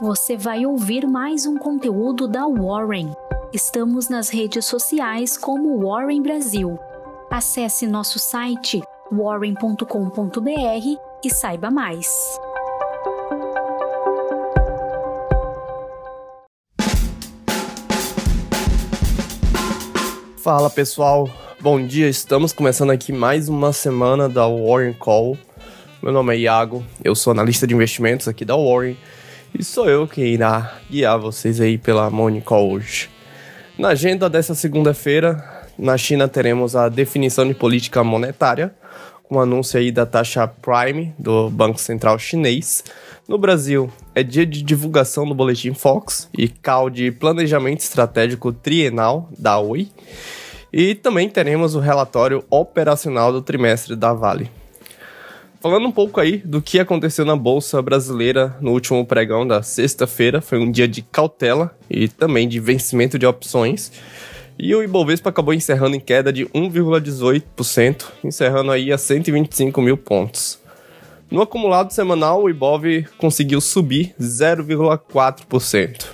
você vai ouvir mais um conteúdo da Warren. Estamos nas redes sociais como Warren Brasil. Acesse nosso site warren.com.br e saiba mais. Fala pessoal, bom dia. Estamos começando aqui mais uma semana da Warren Call. Meu nome é Iago, eu sou analista de investimentos aqui da Warren e sou eu quem irá guiar vocês aí pela Morning Call hoje. Na agenda dessa segunda-feira, na China teremos a definição de política monetária, com anúncio aí da taxa Prime do Banco Central Chinês. No Brasil, é dia de divulgação do Boletim Fox e CAL de Planejamento Estratégico Trienal da Oi. E também teremos o relatório operacional do trimestre da Vale. Falando um pouco aí do que aconteceu na Bolsa Brasileira no último pregão da sexta-feira, foi um dia de cautela e também de vencimento de opções. E o Ibovespa acabou encerrando em queda de 1,18%, encerrando aí a 125 mil pontos. No acumulado semanal, o Ibov conseguiu subir 0,4%.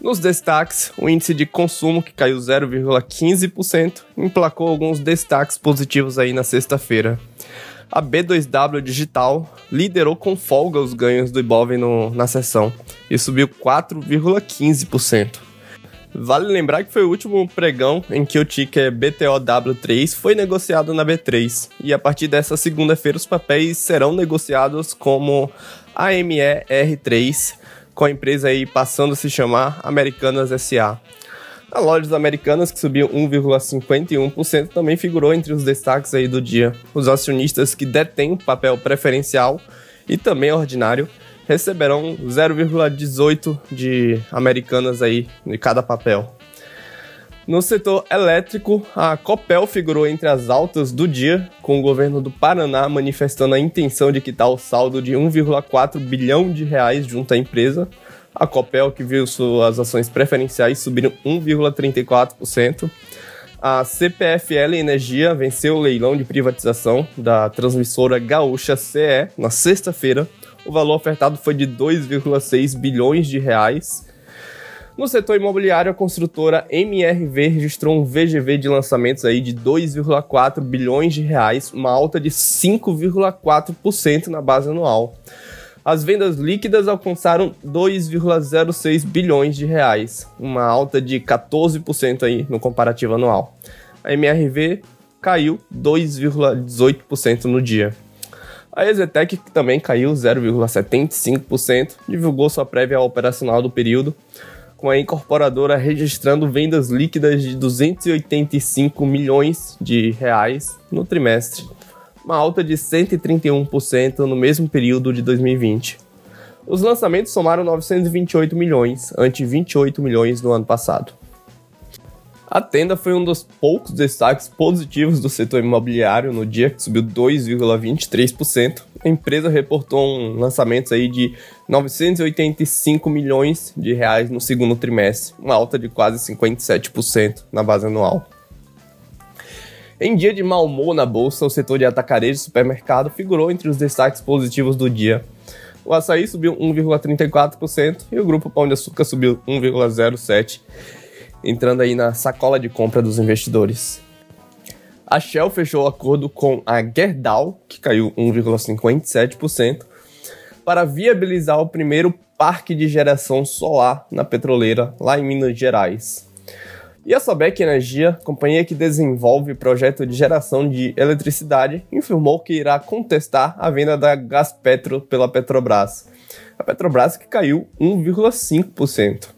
Nos destaques, o índice de consumo, que caiu 0,15%, emplacou alguns destaques positivos aí na sexta-feira a B2W Digital liderou com folga os ganhos do Ibov no, na sessão e subiu 4,15%. Vale lembrar que foi o último pregão em que o ticker BTOW3 foi negociado na B3, e a partir dessa segunda-feira os papéis serão negociados como AMER3, com a empresa aí passando a se chamar Americanas SA. A Lojas Americanas, que subiu 1,51%, também figurou entre os destaques aí do dia. Os acionistas que detêm papel preferencial e também ordinário receberão 0,18 de Americanas aí de cada papel. No setor elétrico, a Copel figurou entre as altas do dia, com o governo do Paraná manifestando a intenção de quitar o saldo de 1,4 bilhão de reais junto à empresa, a Copel, que viu suas ações preferenciais subiram 1,34%. A CPFL Energia venceu o leilão de privatização da transmissora gaúcha CE na sexta-feira. O valor ofertado foi de 2,6 bilhões de reais. No setor imobiliário, a construtora MRV registrou um VGV de lançamentos aí de 2,4 bilhões de reais, uma alta de 5,4% na base anual as vendas líquidas alcançaram 2,06 bilhões de reais, uma alta de 14% aí no comparativo anual. A MRV caiu 2,18% no dia. A Exetec, que também caiu 0,75%, divulgou sua prévia operacional do período, com a incorporadora registrando vendas líquidas de 285 milhões de reais no trimestre, uma alta de 131% no mesmo período de 2020. Os lançamentos somaram 928 milhões, ante 28 milhões no ano passado. A tenda foi um dos poucos destaques positivos do setor imobiliário no dia, que subiu 2,23%. A empresa reportou um lançamento aí de 985 milhões de reais no segundo trimestre, uma alta de quase 57% na base anual. Em dia de mau humor na bolsa, o setor de atacarejo e supermercado figurou entre os destaques positivos do dia. O açaí subiu 1,34% e o grupo Pão de Açúcar subiu 1,07%, entrando aí na sacola de compra dos investidores. A Shell fechou o acordo com a Gerdau, que caiu 1,57%, para viabilizar o primeiro parque de geração solar na petroleira lá em Minas Gerais. E a Sobec Energia, companhia que desenvolve projeto de geração de eletricidade, informou que irá contestar a venda da Gaspetro pela Petrobras. A Petrobras que caiu 1,5%.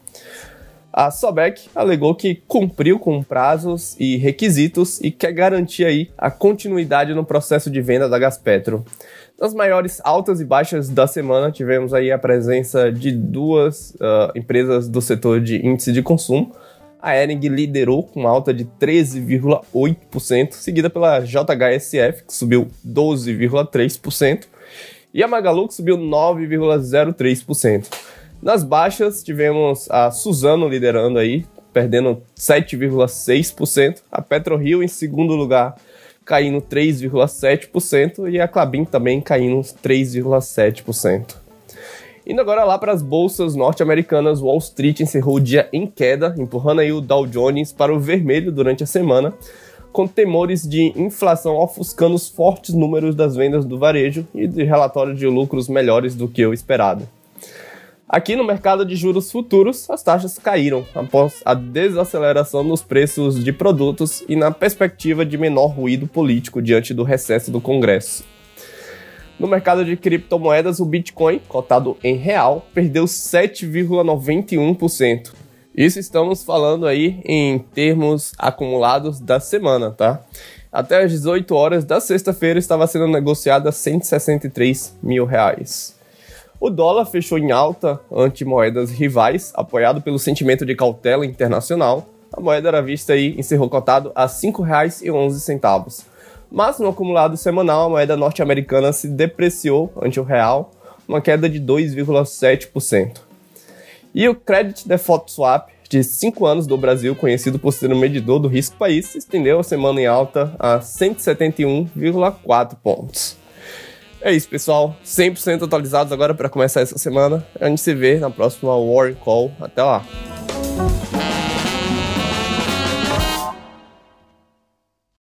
A Sobec alegou que cumpriu com prazos e requisitos e quer garantir aí a continuidade no processo de venda da Gaspetro. Nas maiores altas e baixas da semana, tivemos aí a presença de duas uh, empresas do setor de índice de consumo, a Ering liderou com alta de 13,8%, seguida pela JHSF, que subiu 12,3%, e a Magalu, que subiu 9,03%. Nas baixas, tivemos a Suzano liderando aí, perdendo 7,6%, a PetroRio em segundo lugar, caindo 3,7%, e a Clabin também caindo 3,7%. Indo agora lá para as bolsas norte-americanas, Wall Street encerrou o dia em queda, empurrando aí o Dow Jones para o vermelho durante a semana, com temores de inflação ofuscando os fortes números das vendas do varejo e de relatório de lucros melhores do que o esperado. Aqui no mercado de juros futuros, as taxas caíram após a desaceleração nos preços de produtos e na perspectiva de menor ruído político diante do recesso do Congresso. No mercado de criptomoedas, o Bitcoin, cotado em real, perdeu 7,91%. Isso estamos falando aí em termos acumulados da semana, tá? Até às 18 horas da sexta-feira estava sendo negociada 163 mil reais. O dólar fechou em alta ante moedas rivais, apoiado pelo sentimento de cautela internacional. A moeda era vista aí encerrou cotado a R$ 5,11 mas no acumulado semanal a moeda norte-americana se depreciou ante o real, uma queda de 2,7%. E o Credit Default Swap de 5 anos do Brasil, conhecido por ser um medidor do risco país, estendeu a semana em alta a 171,4 pontos. É isso, pessoal. 100% atualizados agora para começar essa semana. A gente se vê na próxima War Call. Até lá.